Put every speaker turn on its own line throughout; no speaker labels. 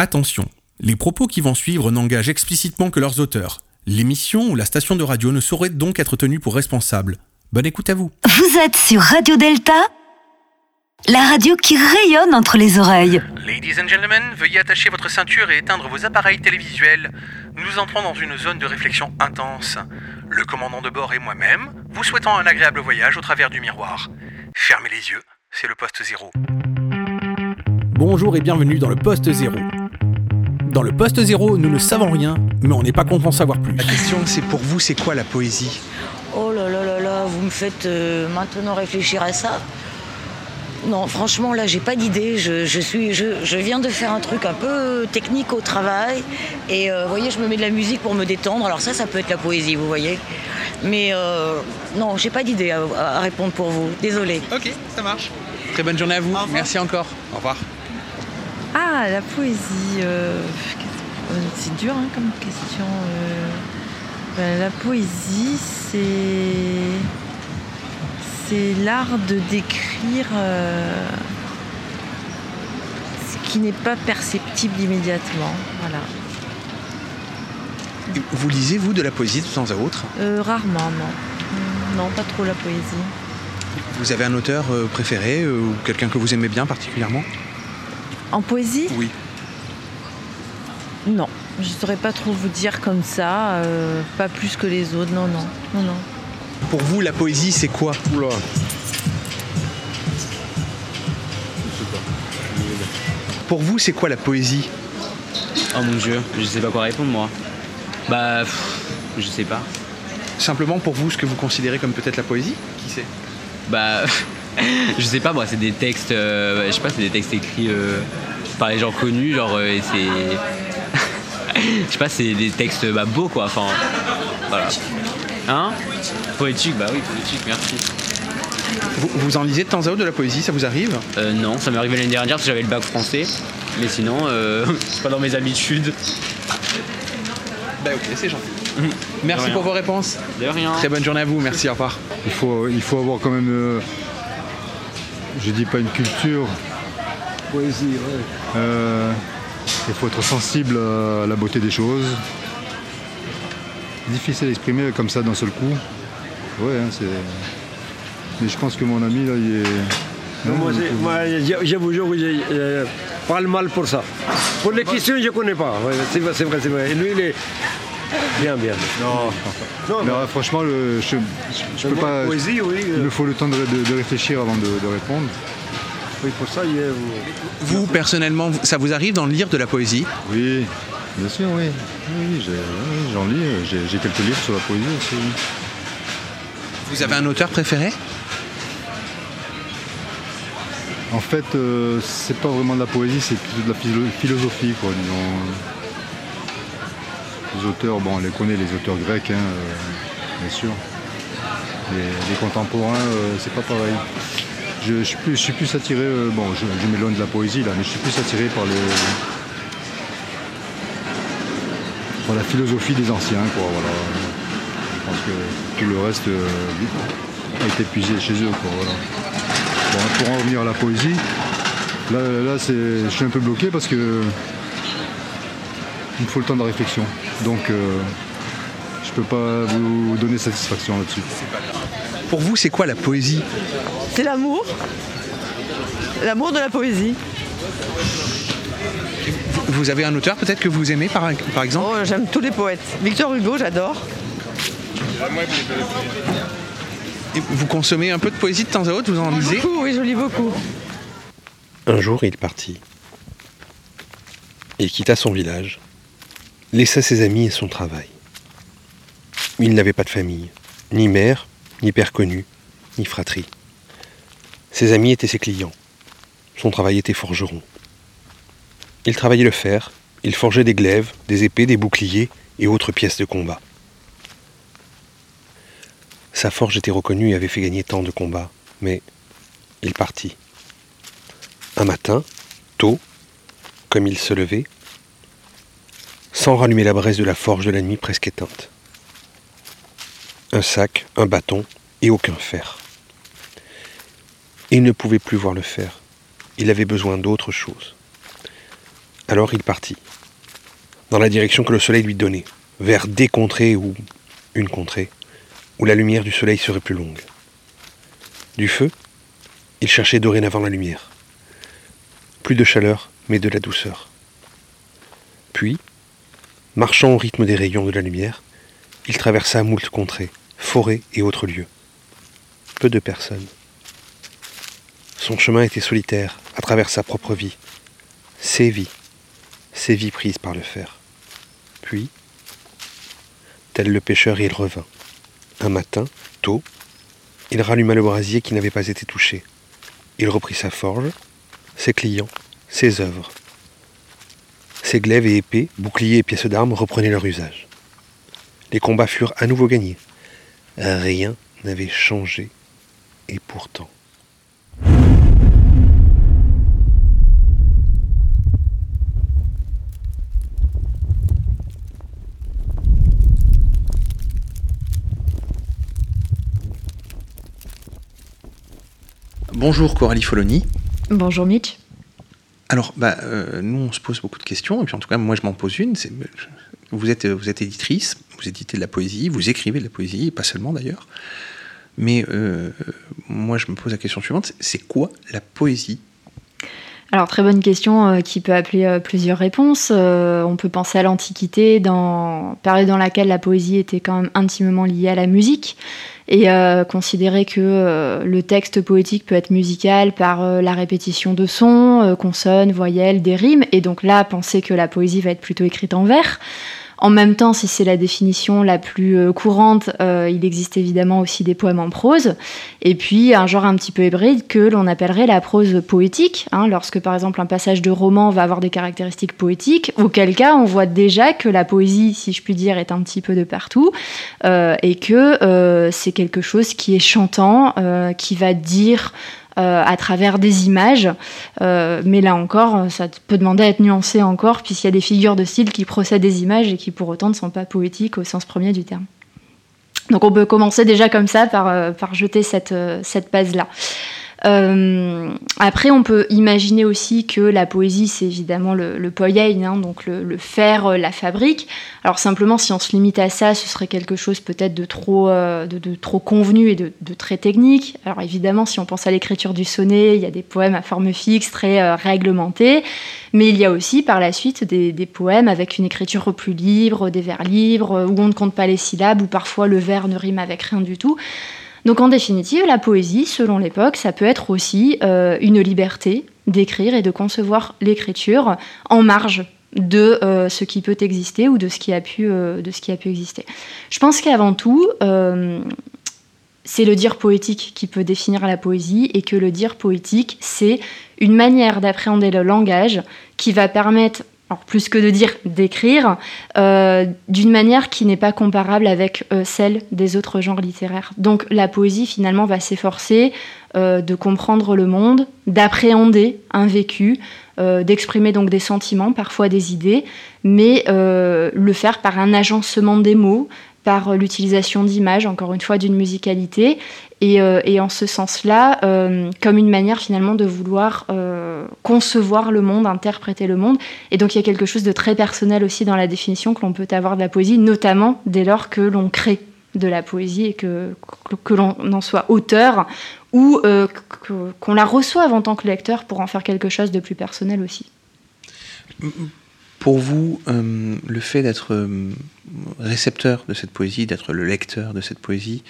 Attention, les propos qui vont suivre n'engagent explicitement que leurs auteurs. L'émission ou la station de radio ne saurait donc être tenue pour responsable. Bonne écoute à vous.
Vous êtes sur Radio Delta, la radio qui rayonne entre les oreilles.
Ladies and gentlemen, veuillez attacher votre ceinture et éteindre vos appareils télévisuels. Nous entrons dans une zone de réflexion intense. Le commandant de bord et moi-même vous souhaitons un agréable voyage au travers du miroir. Fermez les yeux, c'est le poste zéro. Bonjour et bienvenue dans le poste zéro. Dans le poste zéro, nous ne savons rien, mais on n'est pas content d'en savoir plus.
La question, c'est pour vous, c'est quoi la poésie?
Oh là là là là, vous me faites euh, maintenant réfléchir à ça. Non, franchement, là, j'ai pas d'idée. Je, je suis, je, je viens de faire un truc un peu technique au travail. Et euh, vous voyez, je me mets de la musique pour me détendre. Alors ça, ça peut être la poésie, vous voyez. Mais euh, non, j'ai pas d'idée à, à répondre pour vous. Désolée.
Ok, ça marche. Très bonne journée à vous. Merci encore. Au revoir.
Ah, la poésie. euh, c'est dur hein, comme question. euh. Ben, la poésie, c'est. C'est l'art de décrire euh, ce qui n'est pas perceptible immédiatement. Voilà.
Vous lisez, vous, de la poésie de temps à autre?
Euh, rarement, non. Non, pas trop la poésie.
Vous avez un auteur préféré ou quelqu'un que vous aimez bien particulièrement?
En poésie
Oui.
Non. Je ne saurais pas trop vous dire comme ça. euh, pas plus que les autres. Non, non. Non, non.
Pour vous, la poésie, c'est quoi?
Oula.
Pour vous, c'est quoi la poésie?
Oh mon dieu, je sais pas quoi répondre moi. Bah, pff, je sais pas.
Simplement pour vous, ce que vous considérez comme peut-être la poésie? Qui sait?
Bah, je sais pas moi, c'est des textes, euh, je sais pas, c'est des textes écrits euh, par les gens connus, genre, euh, et c'est. je sais pas, c'est des textes bah, beaux quoi, enfin. Voilà. Hein? Poétique, bah oui, poétique, merci.
vous, vous en lisez de temps à autre de la poésie, ça vous arrive?
Euh, non, ça m'est arrivé l'année dernière parce que j'avais le bac français. Mais sinon, euh, c'est pas dans mes habitudes.
Bah ok, c'est gentil. Merci
rien.
pour vos réponses.
De rien.
Très bonne journée à vous, merci, au revoir.
Il faut, il faut avoir quand même, euh, je dis pas une culture. Poésie, ouais. Euh, il faut être sensible à la beauté des choses. Difficile à exprimer comme ça d'un seul coup. Ouais, hein, c'est. Mais je pense que mon ami là, il est.
Non, moi, moi, je, vous jure, je, parle mal pour ça. Pour les questions, je ne connais pas. Ouais, c'est vrai, c'est vrai, c'est vrai. Et lui, il est bien, bien.
Non,
Non,
non, franchement, le- je, je peux pas.
poésie, oui.
Il
euh,
me faut le temps de, de- de réfléchir avant de, de répondre.
oui, pour ça, il est.
Vous, personnellement, ça vous arrive d'en lire de la poésie?
Oui, bien sûr, oui. Oui, j'en lis. J'ai j'ai quelques livres sur la poésie aussi. oui.
Vous avez un auteur préféré?
En fait, euh, c'est pas vraiment de la poésie, c'est plutôt de la philo- philosophie, quoi, disons. Les auteurs, bon, on les connaît, les auteurs grecs, hein, euh, bien sûr. Les, contemporains, euh, c'est pas pareil. Je, suis, plus, attiré, euh, bon, je, m'éloigne de la poésie là, mais je suis plus attiré par les. par la philosophie des anciens, quoi, voilà. Je pense que tout le reste a été puisé chez eux, quoi, voilà. Bon, pour en revenir à la poésie, là, là je suis un peu bloqué parce que il me faut le temps de réflexion. Donc, euh, je peux pas vous donner satisfaction là-dessus.
Pour vous, c'est quoi la poésie?
C'est l'amour. L'amour de la poésie.
Vous avez un auteur peut-être que vous aimez par, par exemple?
Oh, j'aime tous les poètes. Victor Hugo, j'adore.
Et Vous consommez un peu de poésie de temps à autre? Vous en lisez?
Beaucoup, oui, je lis beaucoup.
Un jour, il partit. Il quitta son village, laissa ses amis et son travail. Il n'avait pas de famille, ni mère, ni père connu, ni fratrie. Ses amis étaient ses clients. Son travail était forgeron. Il travaillait le fer, il forgeait des glaives, des épées, des boucliers et autres pièces de combat. Sa forge était reconnue et avait fait gagner tant de combats, mais il partit. Un matin, tôt, comme il se levait, sans rallumer la braise de la forge de la nuit presque éteinte. Un sac, un bâton et aucun fer. Il ne pouvait plus voir le fer. Il avait besoin d'autre chose. Alors il partit, dans la direction que le soleil lui donnait, vers des contrées ou une contrée, où la lumière du soleil serait plus longue. Du feu, il cherchait dorénavant la lumière. Plus de chaleur, mais de la douceur. Puis, marchant au rythme des rayons de la lumière, il traversa moult contrées, forêts et autres lieux. Peu de personnes. Son chemin était solitaire, à travers sa propre vie, ses vies, ses vies prises par le fer. Puis, tel le pêcheur, il revint. Un matin, tôt, il ralluma le brasier qui n'avait pas été touché. Il reprit sa forge, ses clients, ses œuvres. Ses glaives et épées, boucliers et pièces d'armes reprenaient leur usage. Les combats furent à nouveau gagnés. Rien n'avait changé, et pourtant.
Bonjour Coralie Foloni.
Bonjour Mitch.
Alors, bah, euh, nous, on se pose beaucoup de questions, et puis en tout cas, moi, je m'en pose une. c'est- Vous êtes, vous êtes éditrice, vous éditez de la poésie, vous écrivez de la poésie, et pas seulement d'ailleurs. Mais euh, moi, je me pose la question suivante c'est quoi la poésie?
Alors très bonne question euh, qui peut appeler euh, plusieurs réponses. Euh, on peut penser à l'Antiquité, dans dans laquelle la poésie était quand même intimement liée à la musique, et euh, considérer que le texte poétique peut être musical par la répétition de sons, consonnes, voyelles, des rimes, et donc là penser que la poésie va être plutôt écrite en vers. En même temps, si c'est la définition la plus euh, courante, euh, il existe évidemment aussi des poèmes en prose, et puis un genre un petit peu hybride que l'on appellerait la prose poétique, hein, lorsque par exemple un passage de roman va avoir des caractéristiques poétiques, auquel cas on voit déjà que la poésie, si je puis dire, est un petit peu de partout, euh, et que c'est quelque chose qui est chantant, qui va dire à travers des images. Euh, mais là encore, ça peut demander à être nuancé encore, puisqu'il y a des figures de style qui procèdent des images et qui pour autant ne sont pas poétiques au sens premier du terme. Donc on peut commencer déjà comme ça par, euh, jeter cette, euh, cette base-là. Euh, après, on peut imaginer aussi que la poésie, c'est évidemment le, le hein, donc le, le faire, euh, la fabrique. Alors simplement, si on se limite à ça, ce serait quelque chose peut-être de trop, euh, de, trop convenu et de, très technique. Alors évidemment, si on pense à l'écriture du sonnet, il y a des poèmes à forme fixe, très réglementés, mais il y a aussi par la suite des, des poèmes avec une écriture plus libre, des vers libres, où on ne compte pas les syllabes, où parfois le vers ne rime avec rien du tout. Donc en définitive, la poésie, selon l'époque, ça peut être aussi euh, une liberté d'écrire et de concevoir l'écriture en marge de euh, ce qui peut exister ou de ce qui a pu, euh, exister. Je pense qu'avant tout, c'est le dire poétique qui peut définir la poésie et que le dire poétique, c'est une manière d'appréhender le langage qui va permettre, plus que de dire d'écrire, euh, d'une manière qui n'est pas comparable avec euh, celle des autres genres littéraires. Donc la poésie finalement va s'efforcer euh, de comprendre le monde, d'appréhender un vécu, d'exprimer donc des sentiments, parfois des idées, mais le faire par un agencement des mots, par l'utilisation d'images, encore une fois d'une musicalité, et, euh, et en ce sens-là, euh, comme une manière finalement de vouloir euh, concevoir le monde, interpréter le monde. Et donc il y a quelque chose de très personnel aussi dans la définition que l'on peut avoir de la poésie, notamment dès lors que l'on crée de la poésie et que, que, l'on en soit auteur ou qu'on la reçoive en tant que lecteur pour en faire quelque chose de plus personnel aussi.
Pour vous, le fait d'être récepteur de cette poésie, d'être le lecteur de cette poésie,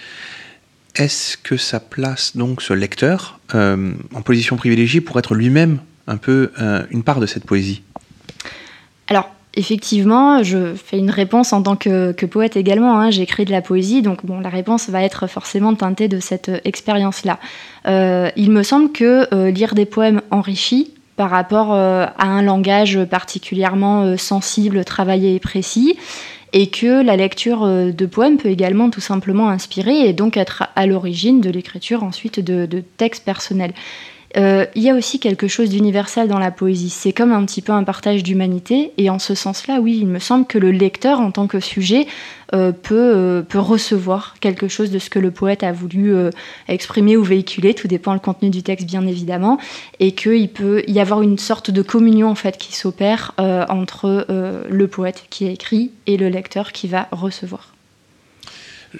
est-ce que ça place donc ce lecteur euh, en position privilégiée pour être lui-même un peu euh, une part de cette poésie?
Alors, effectivement, je fais une réponse en tant que, poète également. hein. J'écris de la poésie, donc bon, la réponse va être forcément teintée de cette euh, expérience-là. Il me semble que lire des poèmes enrichit par rapport à un langage particulièrement sensible, travaillé et précis, et que la lecture euh, de poèmes peut également tout simplement inspirer et donc être à l'origine de l'écriture ensuite de, de textes personnels. Euh, il y a aussi quelque chose d'universel dans la poésie. C'est comme un petit peu un partage d'humanité. Et en ce sens-là, oui, il me semble que le lecteur, en tant que sujet, euh, peut, euh, peut recevoir quelque chose de ce que le poète a voulu exprimer ou véhiculer. Tout dépend le contenu du texte, bien évidemment. Et qu'il peut y avoir une sorte de communion, en fait, qui s'opère entre le poète qui a écrit et le lecteur qui va recevoir.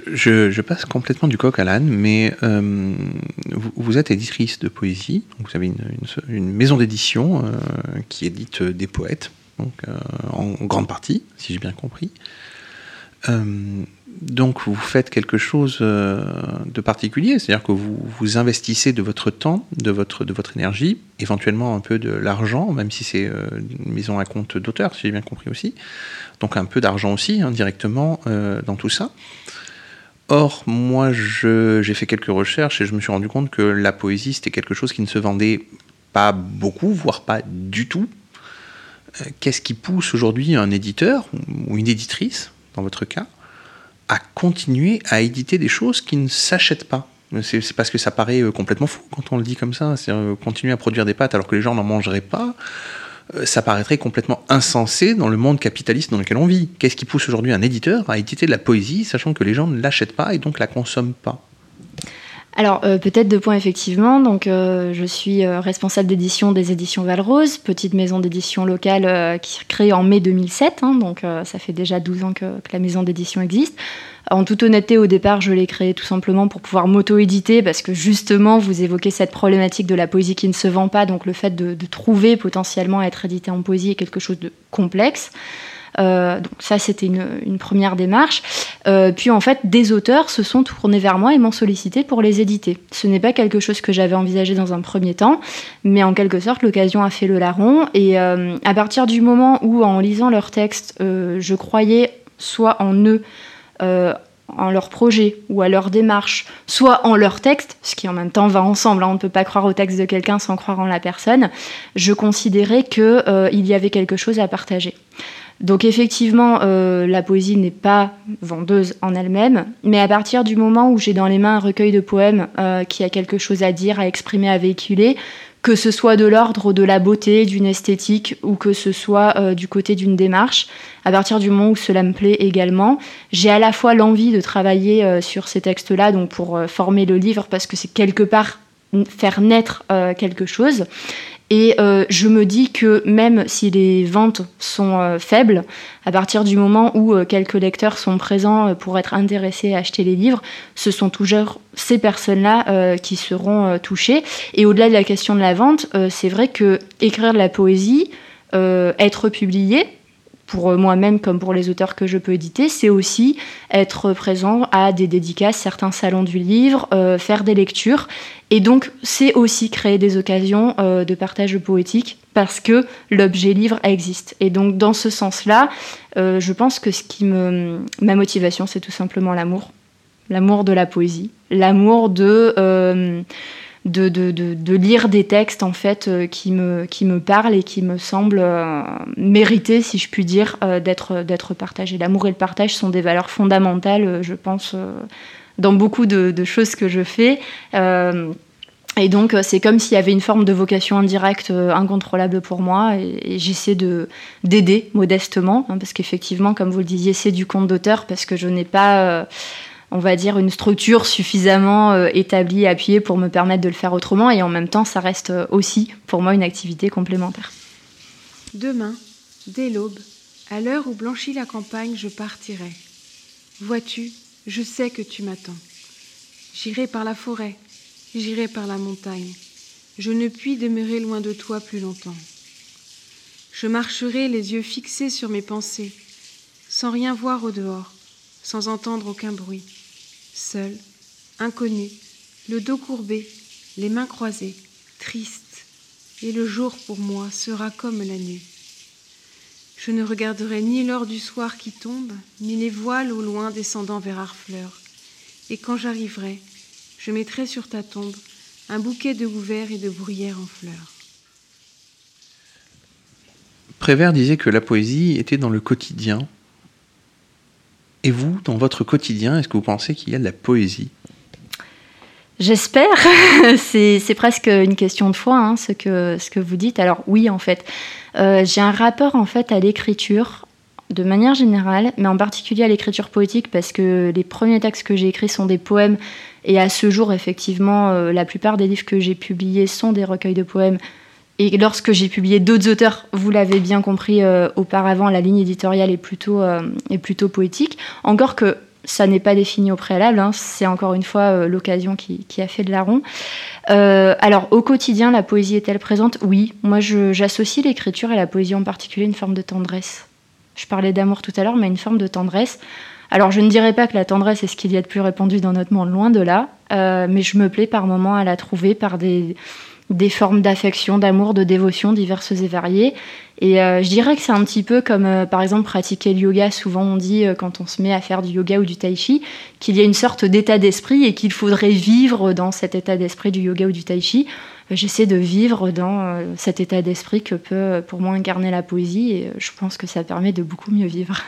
Je, passe complètement du coq à l'âne, mais euh, vous, êtes éditrice de poésie, vous avez une, maison d'édition euh, qui édite des poètes, donc, euh, en, grande partie, si j'ai bien compris. donc vous faites quelque chose de particulier, c'est-à-dire que vous, investissez de votre temps, de votre, énergie, éventuellement un peu de l'argent, même si c'est une maison à compte d'auteur, si j'ai bien compris aussi, donc un peu d'argent aussi, hein, dans tout ça. Or, moi, j'ai fait quelques recherches et je me suis rendu compte que la poésie, c'était quelque chose qui ne se vendait pas beaucoup, voire pas du tout. Euh, qu'est-ce qui pousse aujourd'hui un éditeur ou une éditrice, dans votre cas, à continuer à éditer des choses qui ne s'achètent pas? C'est parce que ça paraît euh, complètement fou quand on le dit comme ça. C'est euh, continuer à produire des pâtes alors que les gens n'en mangeraient pas. Euh, ça paraîtrait complètement insensé dans le monde capitaliste dans lequel on vit. Qu'est-ce qui pousse aujourd'hui un éditeur à éditer de la poésie, sachant que les gens ne l'achètent pas et donc la consomment pas?
Alors euh, peut-être deux points effectivement. Donc euh, je suis responsable d'édition des éditions Valrose, petite maison d'édition locale qui créée en mai 2007. Hein, donc ça fait déjà 12 ans que la maison d'édition existe. En toute honnêteté, au départ, je l'ai créé tout simplement pour pouvoir m'auto-éditer, parce que justement, vous évoquez cette problématique de la poésie qui ne se vend pas, donc le fait de, trouver potentiellement être édité en poésie est quelque chose de complexe. Euh, donc ça, c'était une, première démarche. Euh, puis en fait, des auteurs se sont tournés vers moi et m'ont sollicité pour les éditer. Ce n'est pas quelque chose que j'avais envisagé dans un premier temps, mais en quelque sorte, l'occasion a fait le larron. Et euh, à partir du moment où, en lisant leurs textes, je croyais soit en eux, euh, en leur projet ou à leur démarche, soit en leur texte, ce qui en même temps va ensemble, hein, on ne peut pas croire au texte de quelqu'un sans croire en la personne, je considérais qu'il euh, y avait quelque chose à partager. Donc effectivement, euh, la poésie n'est pas vendeuse en elle-même, mais à partir du moment où j'ai dans les mains un recueil de poèmes qui a quelque chose à dire, à exprimer, à véhiculer, que ce soit de l'ordre de la beauté, d'une esthétique, ou que ce soit euh, du côté d'une démarche. À partir du moment où cela me plaît également, j'ai à la fois l'envie de travailler euh, sur ces textes-là, donc pour euh, former le livre, parce que c'est quelque part faire naître quelque chose, et euh, je me dis que même si les ventes sont euh, faibles, à partir du moment où euh, quelques lecteurs sont présents pour être intéressés à acheter les livres, ce sont toujours ces personnes-là qui seront touchées. Et au-delà de la question de la vente, c'est vrai que écrire de la poésie, être publié, pour moi-même comme pour les auteurs que je peux éditer, c'est aussi être présent à des dédicaces, certains salons du livre, euh, faire des lectures. Et donc, c'est aussi créer des occasions euh, de partage poétique parce que l'objet livre existe. Et donc, dans ce sens-là, euh, je pense que ce qui me... ma motivation, c'est tout simplement l'amour. L'amour de la poésie, l'amour de de, de, lire des textes en fait euh, qui, me, qui me parlent et qui me semblent euh, mériter, si je puis dire, euh, d'être, d'être partagés. L'amour et le partage sont des valeurs fondamentales, je pense, dans beaucoup de, choses que je fais. et donc, c'est comme s'il y avait une forme de vocation indirecte incontrôlable pour moi, et, j'essaie de, d'aider modestement, hein, parce qu'effectivement, comme vous le disiez, c'est du compte d'auteur, parce que je n'ai pas on va dire, une structure suffisamment euh, établie, appuyée pour me permettre de le faire autrement. Et en même temps, ça reste euh, aussi pour moi une activité complémentaire.
Demain, dès l'aube, à l'heure où blanchit la campagne, je partirai. Vois-tu, je sais que tu m'attends. J'irai par la forêt, j'irai par la montagne. Je ne puis demeurer loin de toi plus longtemps. Je marcherai les yeux fixés sur mes pensées, sans rien voir au dehors, sans entendre aucun bruit seul, inconnu, le dos courbé, les mains croisées, triste, et le jour pour moi sera comme la nuit. Je ne regarderai ni l'or du soir qui tombe, ni les voiles au loin descendant vers Harfleur. Et quand j'arriverai, je mettrai sur ta tombe un bouquet de houverts et de bruyères en fleurs.
Prévert disait que la poésie était dans le quotidien, et vous, dans votre quotidien, est-ce que vous pensez qu'il y a de la poésie?
J'espère. c'est presque une question de foi, hein, ce, que, vous dites. Alors oui, en fait, euh, j'ai un rapport en fait à l'écriture de manière générale, mais en particulier à l'écriture poétique parce que les premiers textes que j'ai écrits sont des poèmes et à ce jour, effectivement, euh, la plupart des livres que j'ai publiés sont des recueils de poèmes. Et lorsque j'ai publié d'autres auteurs, vous l'avez bien compris euh, auparavant, la ligne éditoriale est plutôt, est plutôt poétique. Encore que ça n'est pas défini au préalable, hein. c'est encore une fois euh, l'occasion qui, a fait de larron. Euh, alors, au quotidien, la poésie est-elle présente? Oui, moi j'associe l'écriture et la poésie en particulier une forme de tendresse. Je parlais d'amour tout à l'heure, mais une forme de tendresse. Alors, je ne dirais pas que la tendresse est ce qu'il y a de plus répandu dans notre monde, loin de là, euh, mais je me plais par moments à la trouver par des, des formes d'affection, d'amour, de dévotion diverses et variées. Et euh, je dirais que c'est un petit peu comme, euh, par exemple, pratiquer le yoga. Souvent, on dit, euh, quand on se met à faire du yoga ou du tai chi, qu'il y a une sorte d'état d'esprit et qu'il faudrait vivre dans cet état d'esprit du yoga ou du tai chi. J'essaie de vivre dans cet état d'esprit que peut, pour moi, incarner la poésie et je pense que ça permet de beaucoup mieux vivre.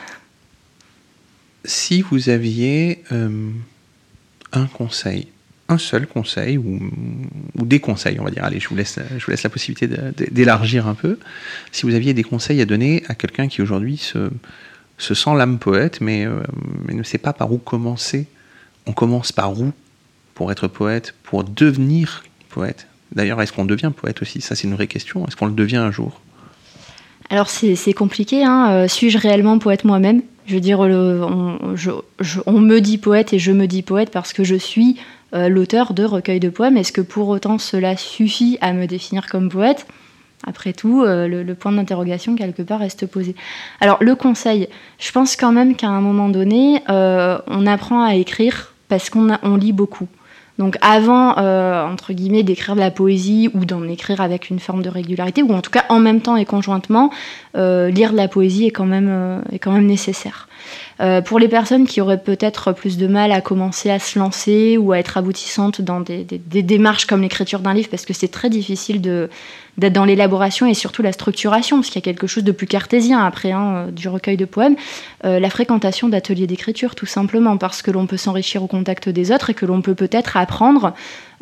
Si vous aviez un conseil un seul conseil ou, des conseils, on va dire. Allez, je vous laisse, je vous laisse la possibilité d'élargir un peu. Si vous aviez des conseils à donner à quelqu'un qui aujourd'hui se, se, sent l'âme poète, mais, euh, mais, ne sait pas par où commencer. On commence par où pour être poète, pour devenir poète? D'ailleurs, est-ce qu'on devient poète aussi? Ça, c'est une vraie question. Est-ce qu'on le devient un jour?
Alors c'est compliqué, hein. Euh, suis-je réellement poète moi-même? Je veux dire, on, me dit poète et je me dis poète parce que je suis euh, l'auteur de recueils de poèmes. Est-ce que pour autant cela suffit à me définir comme poète? Après tout, euh, le, point d'interrogation quelque part reste posé. Alors le conseil, je pense quand même qu'à un moment donné, euh, on apprend à écrire parce qu'on lit beaucoup. Donc avant, entre guillemets, d'écrire de la poésie ou d'en écrire avec une forme de régularité, ou en tout cas en même temps et conjointement, lire de la poésie est quand même, est quand même nécessaire. Euh, pour les personnes qui auraient peut-être plus de mal à commencer à se lancer ou à être aboutissantes dans des, démarches comme l'écriture d'un livre, parce que c'est très difficile d'être dans l'élaboration et surtout la structuration, parce qu'il y a quelque chose de plus cartésien après hein, du recueil de poèmes, euh, la fréquentation d'ateliers d'écriture tout simplement, parce que l'on peut s'enrichir au contact des autres et que l'on peut peut-être apprendre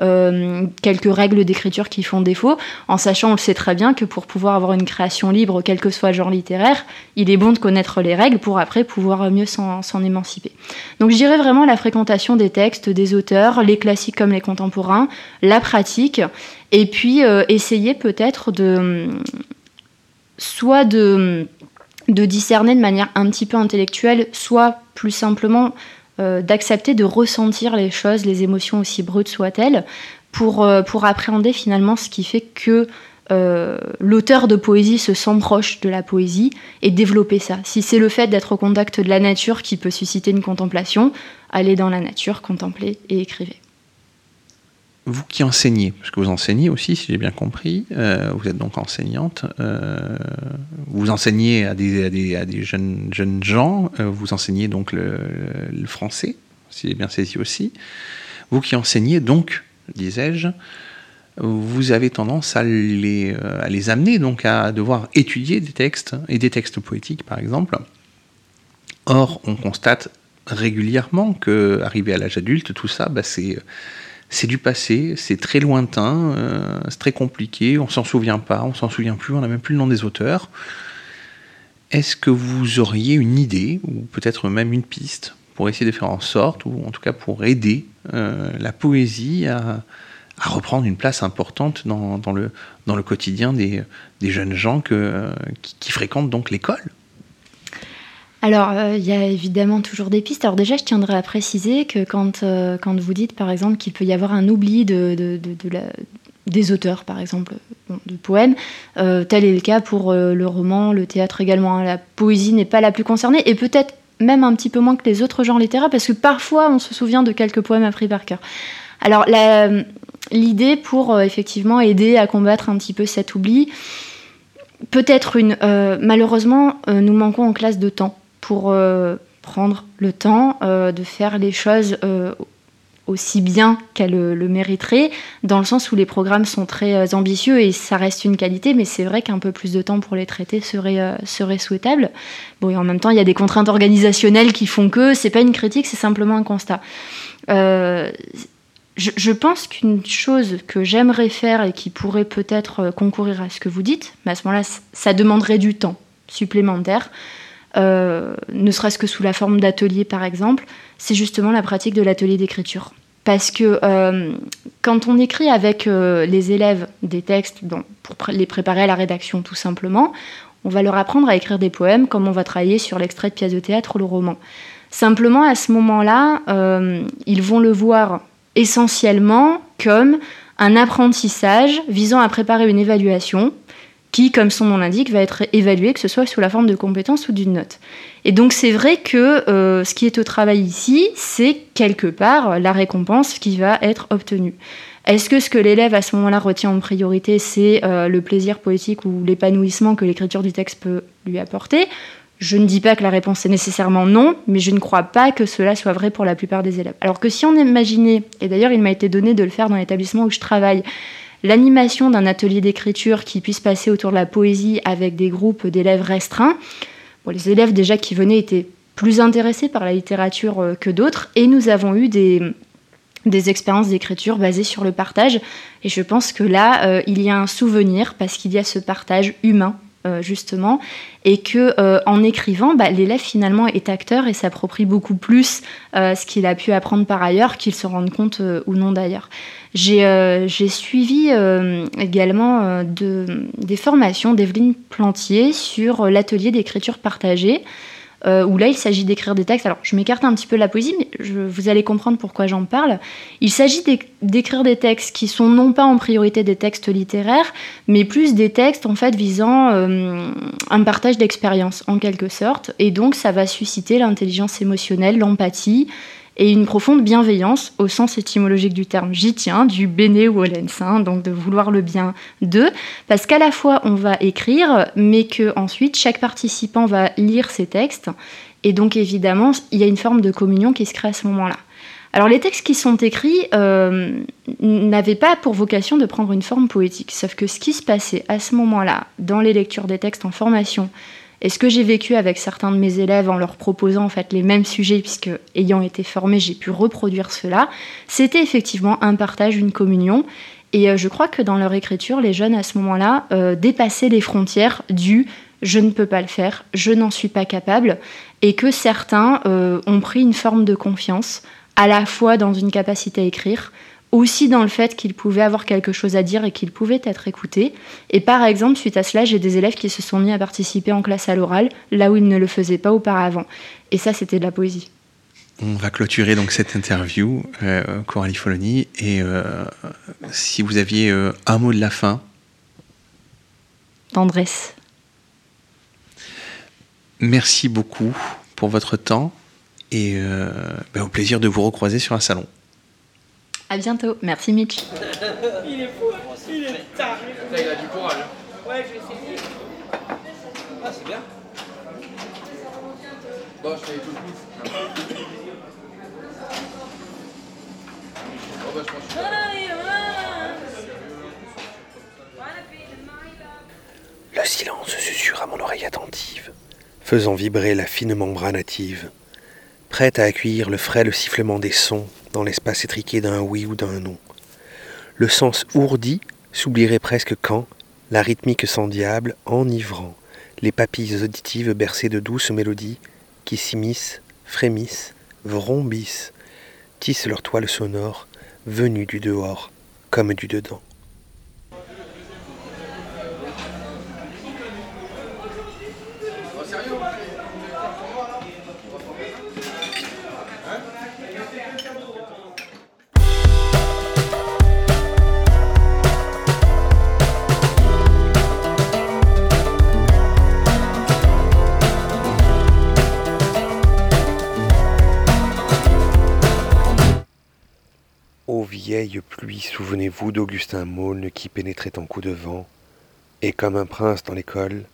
euh, quelques règles d'écriture qui font défaut, en sachant, on le sait très bien, que pour pouvoir avoir une création libre, quel que soit le genre littéraire, il est bon de connaître les règles pour après pouvoir mieux s'en émanciper. Donc je dirais vraiment la fréquentation des textes, des auteurs, les classiques comme les contemporains, la pratique, et puis euh, essayer peut-être de soit de, de discerner de manière un petit peu intellectuelle, soit plus simplement d'accepter de ressentir les choses, les émotions aussi brutes soient-elles, pour, euh, appréhender finalement ce qui fait que euh, l'auteur de poésie se sent proche de la poésie et développer ça. Si c'est le fait d'être au contact de la nature qui peut susciter une contemplation, allez dans la nature, contempler et écrivez
vous qui enseignez, parce que vous enseignez aussi, si j'ai bien compris, euh, vous êtes donc enseignante, euh, vous enseignez à des, jeunes, gens, euh, vous enseignez donc le, français, si j'ai bien saisi aussi. Vous qui enseignez donc, disais-je, vous avez tendance à les, amener donc à devoir étudier des textes, et des textes poétiques par exemple. Or, on constate régulièrement que, à l'âge adulte, tout ça, bah, c'est c'est du passé, c'est très lointain, euh, c'est très compliqué, on s'en souvient pas, on s'en souvient plus, on n'a même plus le nom des auteurs. Est-ce que vous auriez une idée, ou peut-être même une piste, pour essayer de faire en sorte, ou en tout cas pour aider euh, la poésie à, reprendre une place importante dans, le, dans le quotidien des, jeunes gens qui fréquentent donc l'école?
Alors, euh, il y a évidemment toujours des pistes. Alors déjà, je tiendrais à préciser que quand, euh, quand vous dites, par exemple, qu'il peut y avoir un oubli des auteurs, par exemple, de poèmes, euh, tel est le cas pour le roman, le théâtre également. Hein. La poésie n'est pas la plus concernée, et peut-être même un petit peu moins que les autres genres littéraires, parce que parfois, on se souvient de quelques poèmes appris par cœur. Alors, l'idée pour effectivement aider à combattre un petit peu cet oubli, peut-être une... malheureusement, nous manquons en classe de temps pour euh, prendre le temps euh, de faire les choses euh, aussi bien qu'elle le, mériterait, dans le sens où les programmes sont très ambitieux et ça reste une qualité, mais c'est vrai qu'un peu plus de temps pour les traiter serait, serait souhaitable. Bon, et en même temps, il y a des contraintes organisationnelles qui font que c'est pas une critique, c'est simplement un constat. je, pense qu'une chose que j'aimerais faire et qui pourrait peut-être concourir à ce que vous dites, mais à ce moment-là, ça demanderait du temps supplémentaire, euh, ne serait-ce que sous la forme d'atelier par exemple, c'est justement la pratique de l'atelier d'écriture. Parce que euh, quand on écrit avec les élèves des textes pour les préparer à la rédaction tout simplement, on va leur apprendre à écrire des poèmes comme on va travailler sur l'extrait de pièce de théâtre ou le roman. Simplement, à ce moment-là, ils vont le voir essentiellement comme un apprentissage visant à préparer une évaluation qui, comme son nom l'indique, va être évaluée, que ce soit sous la forme de compétences ou d'une note. Et donc c'est vrai que euh, ce qui est au travail ici, c'est quelque part la récompense qui va être obtenue. Est-ce que ce que l'élève à ce moment-là retient en priorité, c'est euh, le plaisir poétique ou l'épanouissement que l'écriture du texte peut lui apporter? Je ne dis pas que la réponse est nécessairement non, mais je ne crois pas que cela soit vrai pour la plupart des élèves. Alors que si on imaginait, et d'ailleurs il m'a été donné de le faire dans l'établissement où je travaille, l'animation d'un atelier d'écriture qui puisse passer autour de la poésie avec des groupes d'élèves restreints, les élèves déjà qui venaient étaient plus intéressés par la littérature euh, que d'autres, et nous avons eu des, des expériences d'écriture basées sur le partage. Et je pense que là, euh, il y a un souvenir parce qu'il y a ce partage humain justement, et que euh, en écrivant, bah, l'élève finalement est acteur et s'approprie beaucoup plus euh, ce qu'il a pu apprendre par ailleurs, qu'il se rende compte ou non d'ailleurs. J'ai suivi également de, des formations d'Evelyne Plantier sur l'atelier d'écriture partagée. Euh, où là il s'agit d'écrire des textes. Alors je m'écarte un petit peu de la poésie, mais vous allez comprendre pourquoi j'en parle. Il s'agit d'écrire des textes qui sont non pas en priorité des textes littéraires, mais plus des textes en fait visant euh, un partage d'expérience en quelque sorte. Et donc ça va susciter l'intelligence émotionnelle, l'empathie et une profonde bienveillance au sens étymologique du terme. J'y tiens, du bene volens, hein, donc de vouloir le bien d'eux, parce qu'à la fois on va écrire, mais que ensuite chaque participant va lire ses textes, et donc évidemment il y a une forme de communion qui se crée à ce moment-là. Alors les textes qui sont écrits euh, n'avaient pas pour vocation de prendre une forme poétique, sauf que ce qui se passait à ce moment-là dans les lectures des textes en formation, et ce que j'ai vécu avec certains de mes élèves en leur proposant en fait les mêmes sujets, puisque ayant été formée, j'ai pu reproduire cela, c'était effectivement un partage, une communion. Et euh, je crois que dans leur écriture, les jeunes à ce moment-là euh, dépassaient les frontières du je ne peux pas le faire, je n'en suis pas capable, et que certains euh, ont pris une forme de confiance, à la fois dans une capacité à écrire, aussi dans le fait qu'il pouvait avoir quelque chose à dire et qu'il pouvait être écouté. Et par exemple, suite à cela, j'ai des élèves qui se sont mis à participer en classe à l'oral, là où ils ne le faisaient pas auparavant. Et ça, c'était de la poésie.
On va clôturer donc cette interview, euh, Coralie Foloni. Et euh, si vous aviez euh, un mot de la fin
Tendresse.
Merci beaucoup pour votre temps et ben, au plaisir de vous recroiser sur un salon.
À bientôt. Merci Mitch.
il est fou, hein. il est taré. Il a du courage. Ouais, je vais essayer. Ah, c'est bien. Bon, je fais tout le coup. Oh, bah, je pense
Le silence susurre à mon oreille attentive, faisant vibrer la fine membrane native, prête à accueillir le frêle sifflement des sons dans l'espace étriqué d'un oui ou d'un non. Le sens ourdi s'oublierait presque quand, la rythmique sans diable, enivrant, les papilles auditives bercées de douces mélodies qui s'immiscent, frémissent, vrombissent, tissent leur toile sonore, venue du dehors comme du dedans. Pluie, souvenez-vous d'Augustin Maulne qui pénétrait en coup de vent, et comme un prince dans l'école,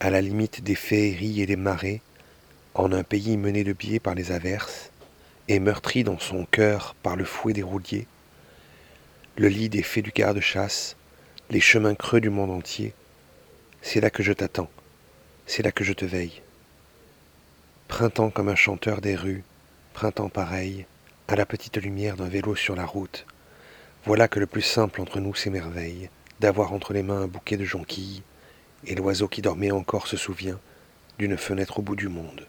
à la limite des féeries et des marées, en un pays mené de biais par les averses, et meurtri dans son cœur par le fouet des rouliers, le lit des fées du garde-chasse, les chemins creux du monde entier, c'est là que je t'attends, c'est là que je te veille. Printemps comme un chanteur des rues, printemps pareil, à la petite lumière d'un vélo sur la route. Voilà que le plus simple entre nous s'émerveille, d'avoir entre les mains un bouquet de jonquilles, et l'oiseau qui dormait encore se souvient d'une fenêtre au bout du monde.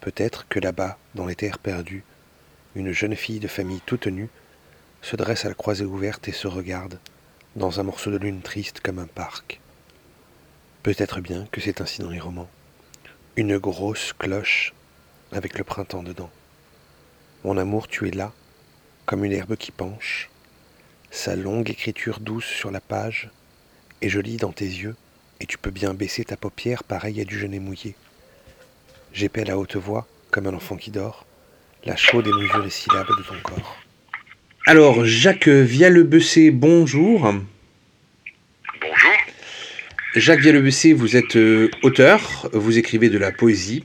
Peut-être que là-bas, dans les terres perdues, une jeune fille de famille toute nue se dresse à la croisée ouverte et se regarde, dans un morceau de lune triste comme un parc. Peut-être bien que c'est ainsi dans les romans. Une grosse cloche avec le printemps dedans. Mon amour, tu es là, comme une herbe qui penche, sa longue écriture douce sur la page, et je lis dans tes yeux, et tu peux bien baisser ta paupière pareil à du genêt mouillé. J'épelle à haute voix, comme un enfant qui dort, la chaude et mesure les syllabes de ton corps.
Alors, Jacques Vialebessé, bonjour.
Bonjour.
Jacques Vialebessé, vous êtes euh, auteur, vous écrivez de la poésie.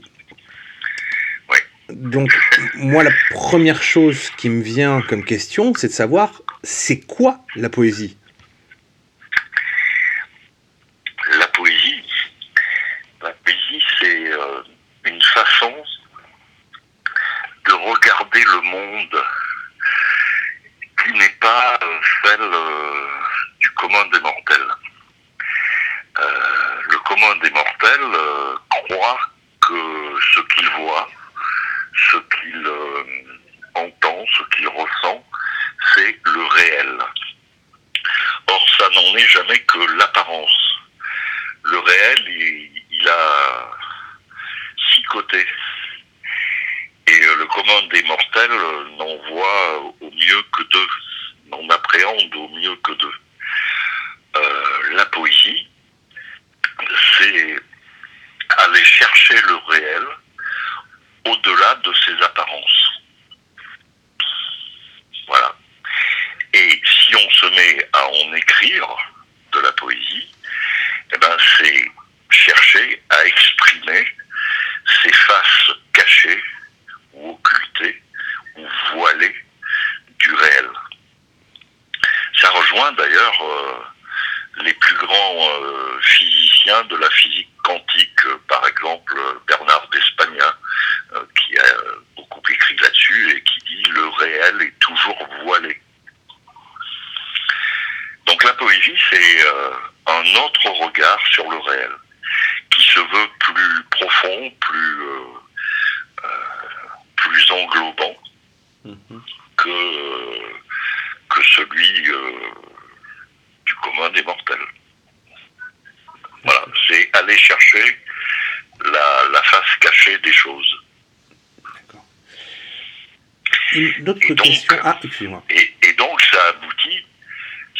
Oui.
Donc, moi, la première chose qui me vient comme question, c'est de savoir, c'est quoi la poésie?
La poésie, la poésie, c'est euh, une façon de regarder le monde qui n'est pas euh, celle euh, du commun des mortels. Le commun des mortels croit que ce qu'il voit, ce qu'il entend, ce qu'il ressent,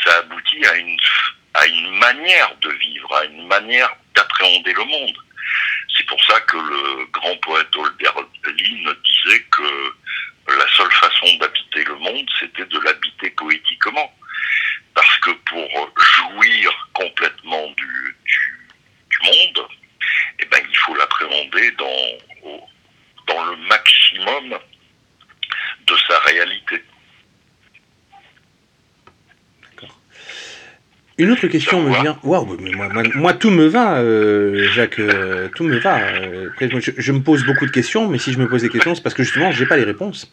ça aboutit à une, à une manière de vivre, à une manière d'appréhender le monde. C'est pour ça que le grand poète Hölderlin disait que la seule façon d'habiter le monde, c'était de l'habiter poétiquement. Parce que pour jouir complètement du, monde, eh ben, il faut l'appréhender dans, dans le maximum de sa réalité.
Une autre question me vient. Waouh, mais moi, moi, moi, tout me va, euh, Jacques. euh, tout me va. euh, je, je me pose beaucoup de questions, mais si je me pose des questions, c'est parce que justement, j'ai pas les réponses.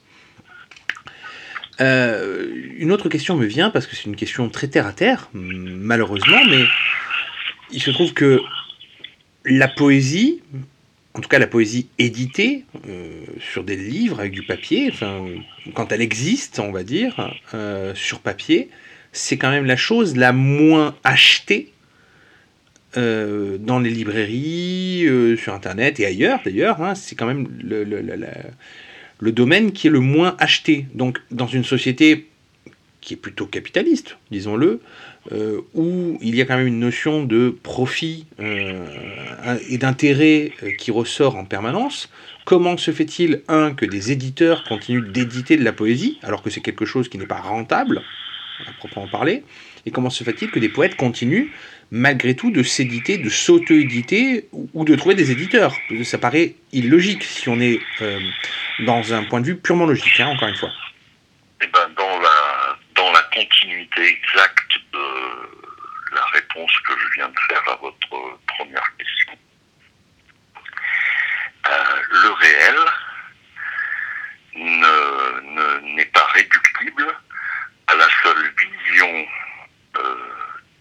Une autre question me vient parce que c'est une question très terre à terre, malheureusement, mais il se trouve que la poésie, en tout cas la poésie éditée sur des livres avec du papier, enfin, quand elle existe, on va dire, sur papier, c'est quand même la chose la moins achetée euh, dans les librairies, euh, sur Internet et ailleurs d'ailleurs. hein. c'est quand même le, domaine qui est le moins acheté. Donc dans une société qui est plutôt capitaliste, disons-le, euh, où il y a quand même une notion de profit et d'intérêt qui ressort en permanence, comment se fait-il, un, que des éditeurs continuent d'éditer de la poésie, alors que c'est quelque chose qui n'est pas rentable, à proprement parler, et comment se fait-il que des poètes continuent, malgré tout, de s'éditer, de s'auto-éditer, ou de trouver des éditeurs? Ça paraît illogique si on est euh, dans un point de vue purement logique, hein, encore une fois.
Eh ben, dans la, dans la continuité exacte de la réponse que je viens de faire à votre première question, euh, le réel ne, ne à la seule vision euh,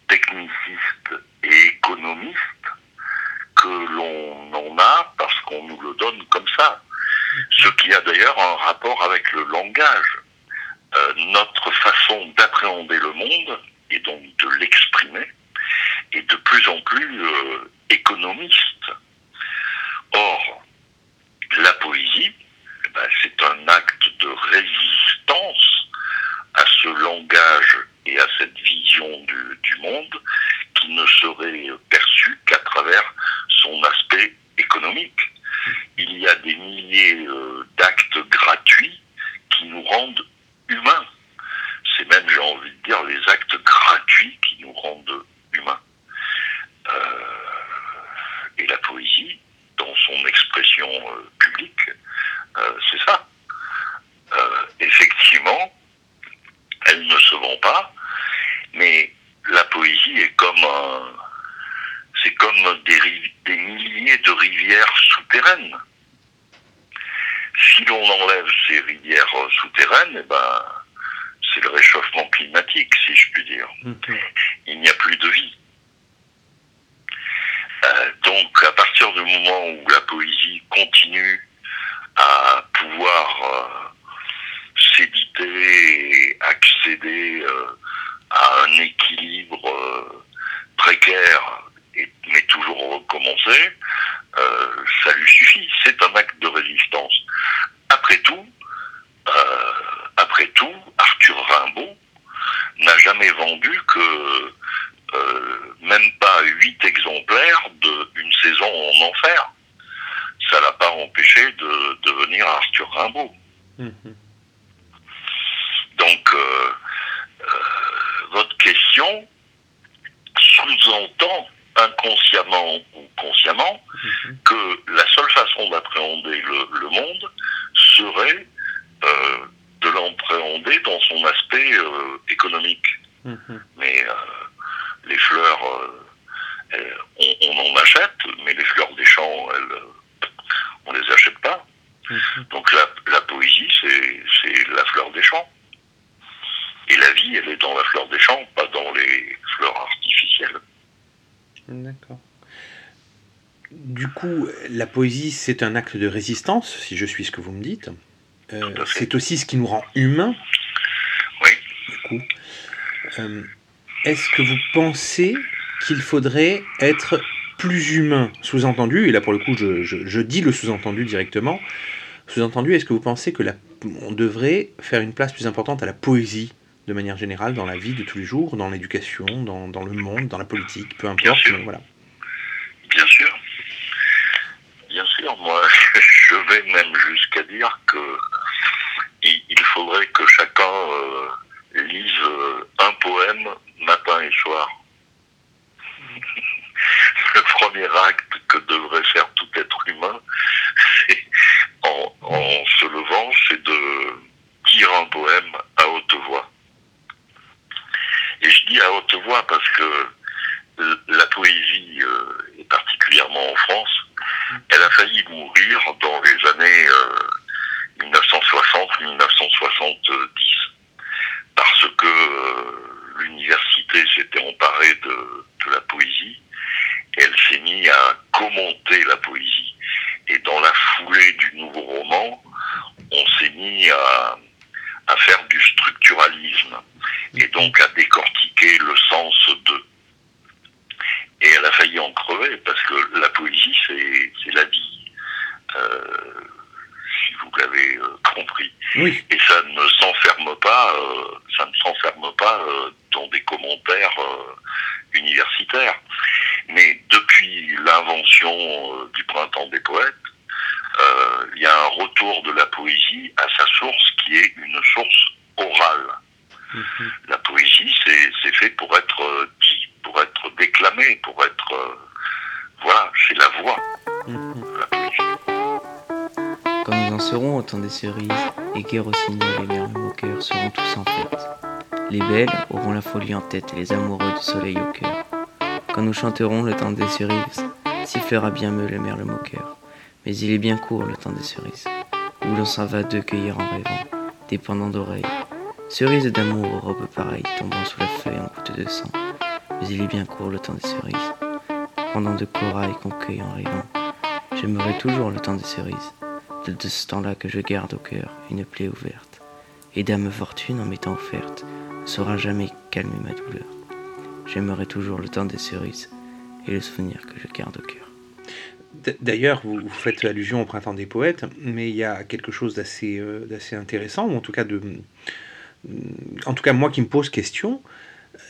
techniciste et économiste que l'on en a parce qu'on nous le donne comme ça. Ce qui a d'ailleurs un rapport avec le langage. Euh, notre façon d'appréhender le monde et donc de l'exprimer est de plus en plus euh, économiste. Or, la poésie, eh ben, c'est un acte de résistance à ce langage et à cette vision du, monde qui ne serait perçue qu'à travers son aspect économique. Il y a des milliers euh, d'actes gratuits qui nous rendent humains. C'est même, j'ai envie de dire, les actes gratuits qui nous rendent humains. Euh, et la poésie, dans son expression euh, publique, euh, c'est ça. Euh, effectivement, elle ne se vend pas, mais la poésie est comme un, c'est comme des, milliers de rivières souterraines. Si l'on enlève ces rivières euh, souterraines, eh ben, c'est le réchauffement climatique, si je puis dire. Il n'y a plus de vie. Euh, donc, à partir du moment où la poésie continue à pouvoir euh, accéder euh, à un équilibre euh, précaire, et, mais toujours recommencer, euh, ça lui suffit. C'est un acte de résistance. Après tout, après tout, Arthur Rimbaud n'a jamais vendu que même pas huit exemplaires d'une saison en enfer. Ça l'a pas empêché de devenir Arthur Rimbaud. Donc, euh, euh, votre question sous-entend inconsciemment ou consciemment que la seule façon d'appréhender le, le monde serait euh, de l'appréhender dans son aspect euh, économique. Mais euh, les fleurs, elles- on, on en achète, mais les fleurs des champs, elles, on les achète pas. Donc la, la poésie, c'est la fleur des champs. Et la vie, elle est dans la fleur des champs, pas dans les fleurs artificielles.
D'accord. Du coup, la poésie, c'est un acte de résistance, si je suis ce que vous me dites. Euh, c'est aussi ce qui nous rend humains.
Oui.
Du coup, Euh, est-ce que vous pensez qu'il faudrait être plus humain? Sous-entendu, et là pour le coup, je, je- je dis le sous-entendu directement. Sous-entendu, est-ce que vous pensez que la, on devrait faire une place plus importante à la poésie? De manière générale dans la vie de tous les jours, dans l'éducation, dans, dans le monde, dans la politique, peu importe. mais voilà.
Bien sûr. Bien sûr, moi, je vais même jusqu'à dire que il, il faudrait que chacun euh, lise euh, un poème matin et soir. Le premier acte que devrait faire tout être humain, c'est en, en se levant, c'est de dire un poème à haute voix. Et je dis à haute voix parce que euh, la poésie, euh, et particulièrement en France, elle a failli mourir dans les années euh, 1960-1970 parce que euh, l'université s'était emparée de, de la poésie. Elle s'est mise à commenter la poésie. Et dans la foulée du nouveau roman, on s'est mis à, à faire du structuralisme et donc à décortiquer le sens de. Et elle a failli en crever parce que la poésie, c'est la vie. Euh, si vous l'avez euh, compris.
Oui.
Et ça ne s'enferme pas, euh, ça ne s'enferme pas dans des commentaires universitaires. Mais depuis l'invention du printemps des poètes, il y a un retour de la poésie à sa source qui est une source orale. La poésie, c'est fait pour être euh, dit, pour être déclamé, pour être... euh, voilà, c'est la voix. La poésie.
Quand nous en serons au temps des cerises, et gai rossignol et merle moqueur seront tous en fête. Les belles auront la folie en tête et les amoureux du soleil au cœur. Quand nous chanterons le temps des cerises, sifflera bien mieux le merle moqueur. Mais il est bien court le temps des cerises, où l'on s'en va de cueillir en rêvant, des pendants d'oreilles. Cerises d'amour aux robes pareilles, tombant sous la feuille en gouttes de sang. Mais il est bien court le temps des cerises, pendant de corail qu'on cueille en rêvant. Je J'aimerai toujours le temps des cerises, de, de ce temps-là que je garde au cœur une plaie ouverte. Et Dame Fortune, en m'étant offerte, ne saura jamais calmer ma douleur. J'aimerai toujours le temps des cerises et le souvenir que je garde au cœur.
D'ailleurs, vous, faites allusion au printemps des poètes, mais il y a quelque chose d'assez euh, intéressant, ou en tout cas de, en tout cas moi qui me pose question,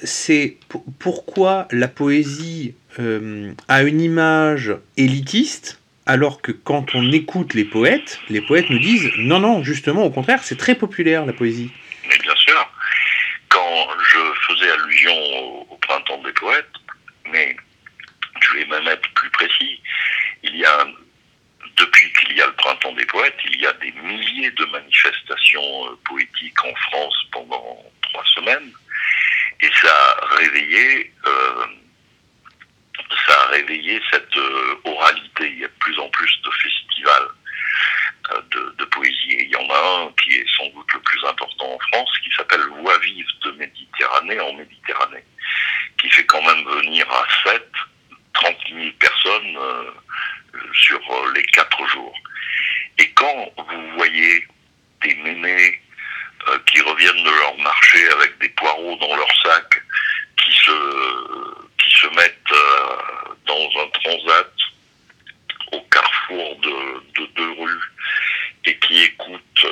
c'est pourquoi la poésie euh, a une image élitiste, alors que quand on écoute les poètes, les poètes nous disent non non justement au contraire c'est très populaire la poésie.
Mais bien sûr, quand je faisais allusion au, au printemps des poètes, mais je vais même être plus précis, il y a, depuis qu'il y a le printemps des poètes, il y a des milliers de manifestations euh, poétiques en France pendant trois semaines, et ça a réveillé, euh, ça a réveillé cette euh, oralité. Il y a de plus en plus de festivals de, poésie. Et il y en a un qui est sans doute le plus important en France, qui s'appelle Voix vive de Méditerranée en Méditerranée, qui fait quand même venir à 7, 30 000 personnes sur euh, les quatre jours. Et quand vous voyez des mémés euh, qui reviennent de leur marché avec des poireaux dans leur sac, qui se, mettent euh, dans un transat au carrefour de, de deux rues et qui écoutent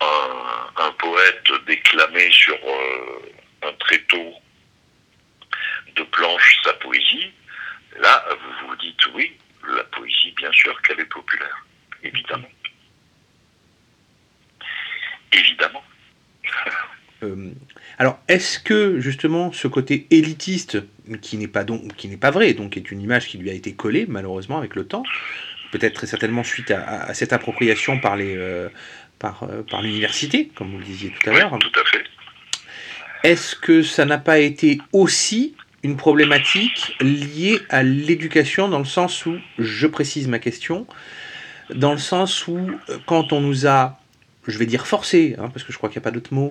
un, poète déclamer sur un tréteau de planche sa poésie, là vous vous dites oui, la poésie bien sûr qu'elle est populaire, évidemment. Évidemment.
Euh, alors, est-ce que justement ce côté élitiste, qui n'est pas donc, qui n'est pas vrai, donc est une image qui lui a été collée malheureusement avec le temps, peut-être très certainement suite à, à- à cette appropriation par les, euh, par, euh, par l'université, comme vous le disiez tout à l'heure.
Tout à fait.
Est-ce que ça n'a pas été aussi une problématique liée à l'éducation dans le sens où, je précise ma question, dans le sens où euh, quand on nous a, je vais dire forcé, hein, parce que je crois qu'il n'y a pas d'autre mot,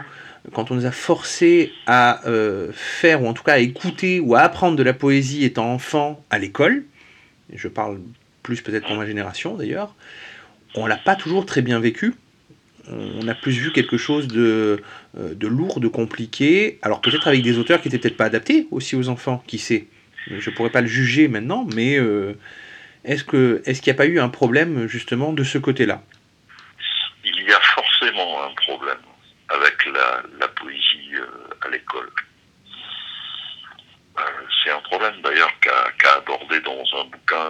quand on nous a forcé à euh, faire, ou en tout cas à écouter ou à apprendre de la poésie étant enfant à l'école, je parle plus peut-être pour ma génération d'ailleurs, on l'a pas toujours très bien vécu. On a plus vu quelque chose de, de lourd, de compliqué, alors peut-être avec des auteurs qui étaient peut-être pas adaptés aussi aux enfants, qui sait? Je pourrais pas le juger maintenant, mais euh, est-ce qu'il n'y a pas eu un problème justement de ce côté-là?
Il y a forcément un problème avec la, poésie euh, à l'école. Euh, c'est un problème d'ailleurs qu'a abordé dans un bouquin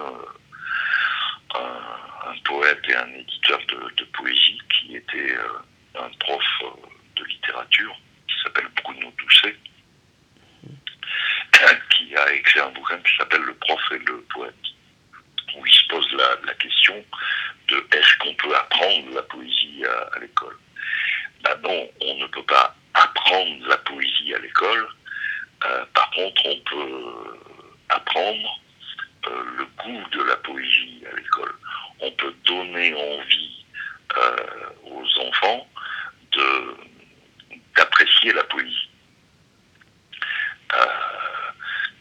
euh, un, poète et un éditeur de, de poésie qui était euh, un prof euh, de littérature qui s'appelle Bruno Doucet, qui a écrit un bouquin qui s'appelle Le prof et le poète, où il se pose la, question de est-ce qu'on peut apprendre la poésie à, à l'école? Ben non, on ne peut pas apprendre la poésie à l'école. Euh, par contre, on peut apprendre euh, le goût de la poésie à l'école. On peut donner envie euh, aux enfants de d'apprécier la poésie. Euh,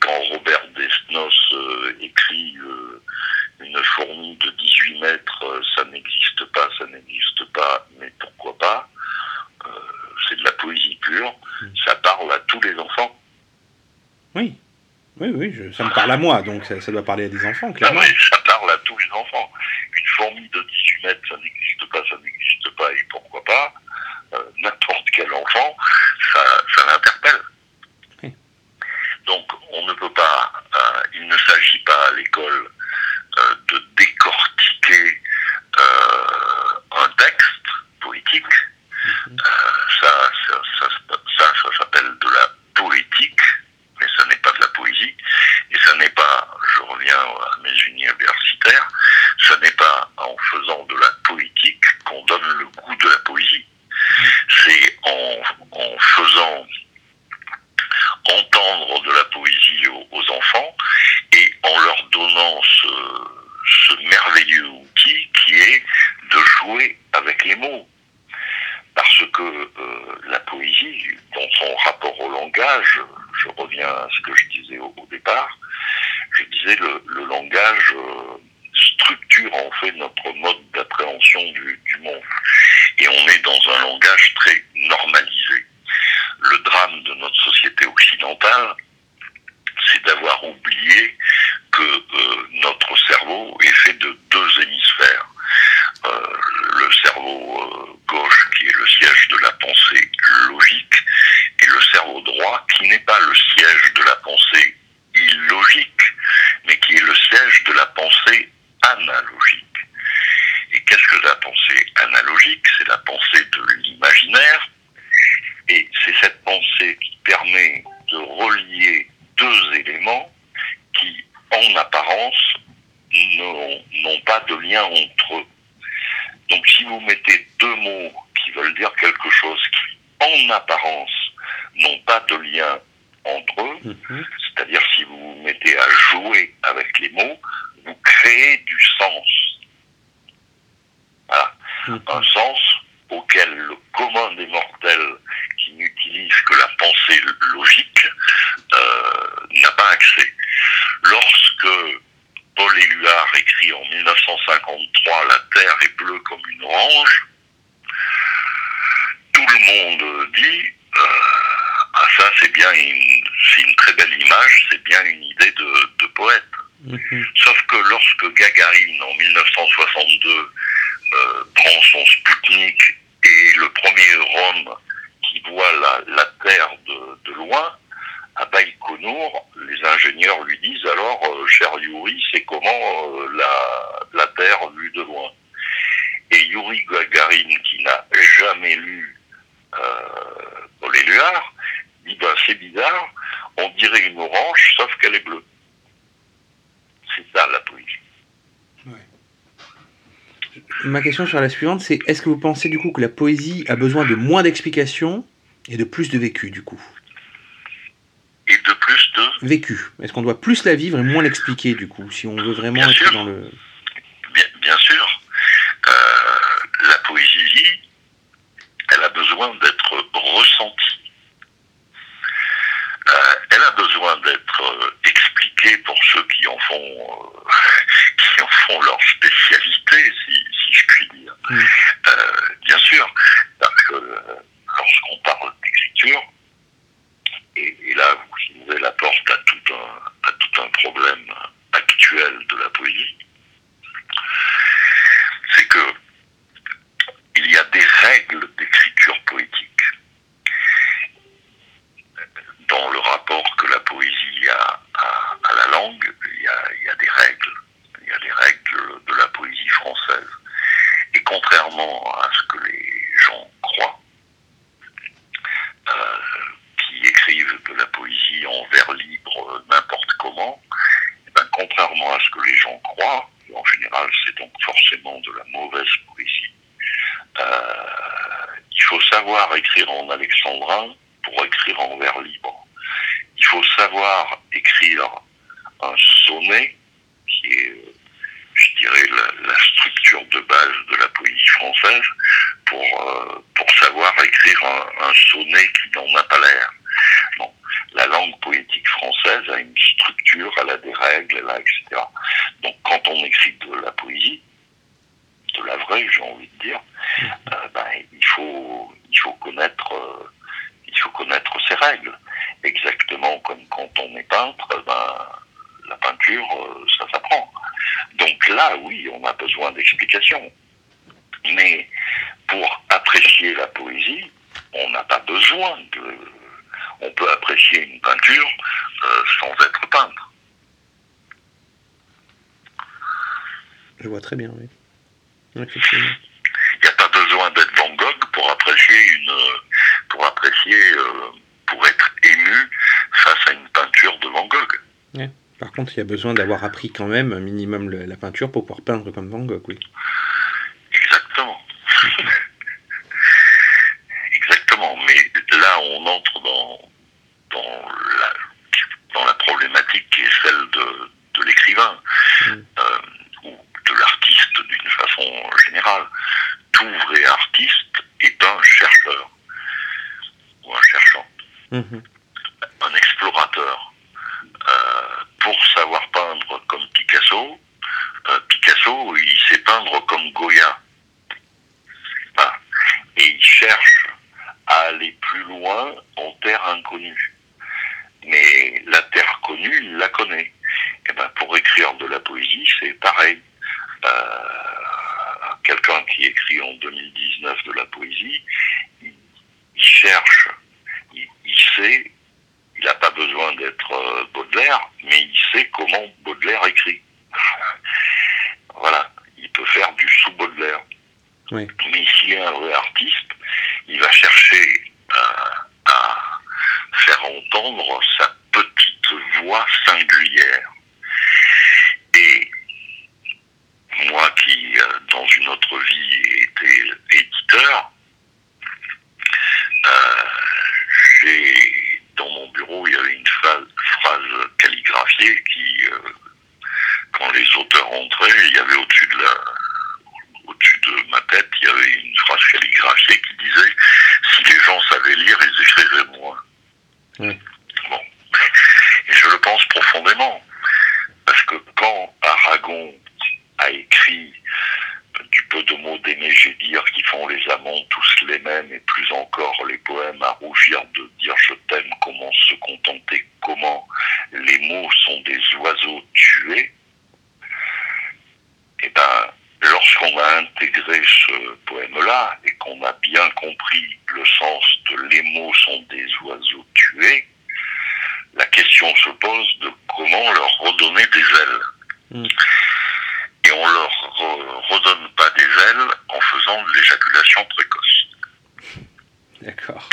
quand Robert Desnos euh, écrit euh, une fourmi de 18 mètres, ça n'existe pas, ça n'existe pas, mais pourquoi pas C'est de la poésie pure, ça parle à tous les enfants.
Oui, oui, oui, je- ça me parle à moi, donc ça, ça doit parler à des enfants,
Non,
clairement.
ça parle à tous les enfants. Une fourmi de 18 mètres, ça n'existe alors, euh, cher Yuri, c'est comment euh, la, la Terre vue de loin? Et Yuri Gagarin, qui n'a jamais lu euh, Paul Éluard, dit ben, c'est bizarre, on dirait une orange, sauf qu'elle est bleue. C'est ça la poésie.
Ma question sera la suivante, c'est est-ce que vous pensez du coup que la poésie a besoin de moins d'explications et de plus de vécu du coup?
Et de plus de
Vécu. Est-ce qu'on doit plus la vivre et moins l'expliquer du coup, si on veut vraiment être dans le...
Bien, bien sûr, euh, la poésie, elle a besoin d'être ressentie. Euh, elle a besoin d'être euh, expliquée pour ceux qui en font, euh, qui en font leur spécialité, si, si je puis dire. Euh, bien sûr, parce que lorsqu'on parle d'écriture, et, là vous ouvrez la porte à tout un, à tout un problème actuel de la poésie, c'est que il y a des règles d'écriture poétique dans le rapport que la poésie a à, la langue, il y, a, des règles. Il y a des règles de la poésie française. Et contrairement à ce que les gens croient, euh, de la poésie en vers libre euh, n'importe comment, eh ben, contrairement à ce que les gens croient, en général c'est donc forcément de la mauvaise poésie, euh, il faut savoir écrire en alexandrin pour écrire en vers libre. Il faut savoir écrire un sonnet qui est, euh, je dirais, la, structure de base de la poésie française pour, pour savoir écrire un sonnet qui n'en a pas l'air. La langue poétique française a une structure, elle a des règles, elle a, etc. Donc quand on écrit de la poésie, de la vraie, j'ai envie de dire, euh, ben, il faut il faut connaître euh, il faut connaître ces règles. Exactement comme quand on est peintre, ben, la peinture, euh, ça s'apprend. Donc là, oui, on a besoin d'explications. Mais pour apprécier la poésie, on n'a pas besoin de. On peut apprécier une peinture euh, sans être peintre.
Je vois très bien, oui.
Il n'y a pas besoin d'être Van Gogh pour apprécier une, pour apprécier, euh, pour être ému face à une peinture de Van Gogh.
Ouais. Par contre, il y a besoin d'avoir appris quand même un minimum le- la peinture pour pouvoir peindre comme Van Gogh, oui.
Exactement. Exactement. Mais là, on entre dans, dans la, problématique qui est celle de, l'écrivain mm. euh, ou de l'artiste d'une façon générale. Tout vrai artiste est un chercheur ou un cherchant,
mm-hmm.
un explorateur. Euh, pour savoir peindre comme Picasso, euh, Picasso, il sait peindre comme Goya. Et il cherche à aller plus loin en terre inconnue. Connue, il la connaît. Et ben pour écrire de la poésie, c'est pareil. Euh, Quelqu'un qui écrit en 2019 de la poésie, il, il cherche, il, il sait, il n'a pas besoin d'être euh, Baudelaire, mais il sait comment Baudelaire écrit. voilà, il peut faire du sous-Baudelaire.
Oui.
Mais s'il est un vrai artiste, il va chercher à, à faire entendre sa voix singulière. Et moi qui, euh, dans une autre vie, ai été éditeur, euh, j'ai dans mon bureau, il y avait une phrase, phrase calligraphiée qui, euh, quand les auteurs entraient, il y avait au-dessus de la, au-dessus de ma tête, il y avait une phrase calligraphiée qui disait si les gens savaient lire, ils écrivaient moins. Bon. Et je le pense profondément. Parce que quand Aragon a écrit du peu de mots d'aimer, j'ai dire qui font les amants tous les mêmes et plus encore les poèmes à rougir de dire je t'aime, comment se contenter, comment les mots sont des oiseaux tués, et ben, lorsqu'on a intégré ce poème-là et qu'on a bien compris le sens de les mots sont des oiseaux tués, la question se pose de comment leur redonner des ailes. Et on leur re- redonne pas des ailes en faisant de l'éjaculation précoce.
D'accord.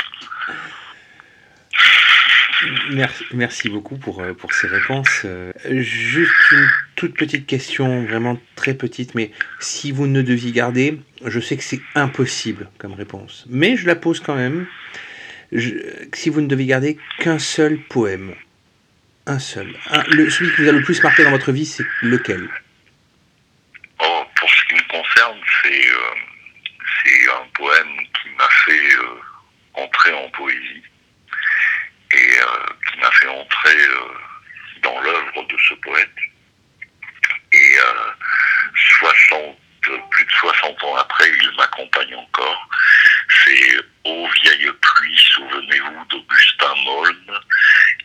Merci, merci beaucoup pour, euh, pour ces réponses. Euh, Juste une toute petite question, vraiment très petite, mais si vous ne deviez garder, je sais que c'est impossible comme réponse, mais je la pose quand même. Si vous ne deviez garder qu'un seul poème, un seul, celui qui vous a le plus marqué dans votre vie, c'est lequel?
Oh, pour ce qui me concerne, c'est euh, un poème qui m'a fait euh, entrer en poésie et euh, qui m'a fait entrer dans l'œuvre de ce poète. Et euh, 60, plus de 60 ans après, il m'accompagne encore. C'est Ô vieille pluie, souvenez-vous d'Augustin Molne,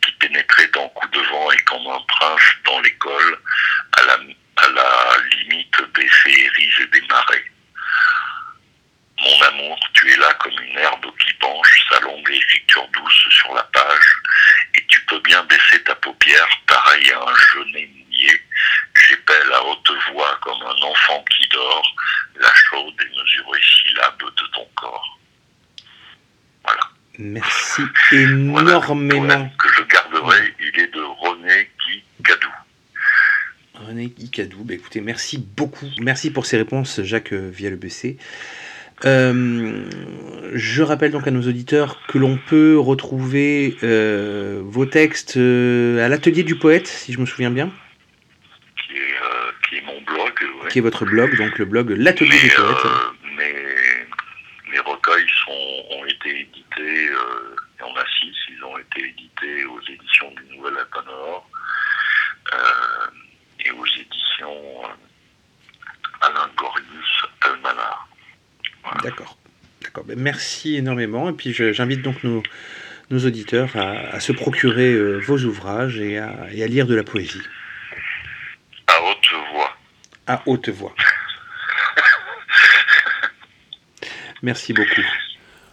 qui pénétrait en coup de vent et comme un prince dans l'école, à la, limite des féeries et des marais. Mon amour, tu es là comme une herbe qui penche sa longue écriture douce sur la page, et tu peux bien baisser ta paupière, pareil à un genet mouillé. J'épelle à haute voix comme un enfant qui dort, la chaude et mesurée syllabe de ton corps.
Merci énormément.
Que je garderai, il est de René Guy Gadou.
René Icadou, bah écoutez, merci beaucoup. Merci pour ces réponses, Jacques euh, via le BC. Euh, je rappelle donc à nos auditeurs que l'on peut retrouver euh, vos textes euh, à l'atelier du poète, si je me souviens bien,
qui est, euh, qui est mon blog. ouais.
Qui est votre blog, donc le blog L'atelier du
Mais,
poète.
euh, mes, mes recueils sont, ont été édités, euh, y en a six, ils ont été édités aux éditions du Nouvel Alpanor euh, et aux éditions Alain Gorius Almanar.
D'accord. D'accord. Ben, merci énormément. Et puis j'invite donc nos, nos auditeurs à, à se procurer euh, vos ouvrages et à, et à lire de la poésie. À haute voix. Merci beaucoup.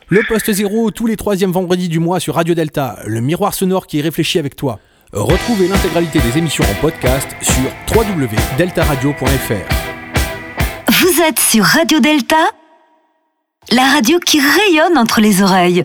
Le poste zéro tous les troisièmes vendredis du mois sur Radio Delta, le miroir sonore qui réfléchit avec toi. Retrouvez l'intégralité des émissions en podcast sur www.deltaradio.fr.
Vous êtes sur Radio Delta, la radio qui rayonne entre les oreilles.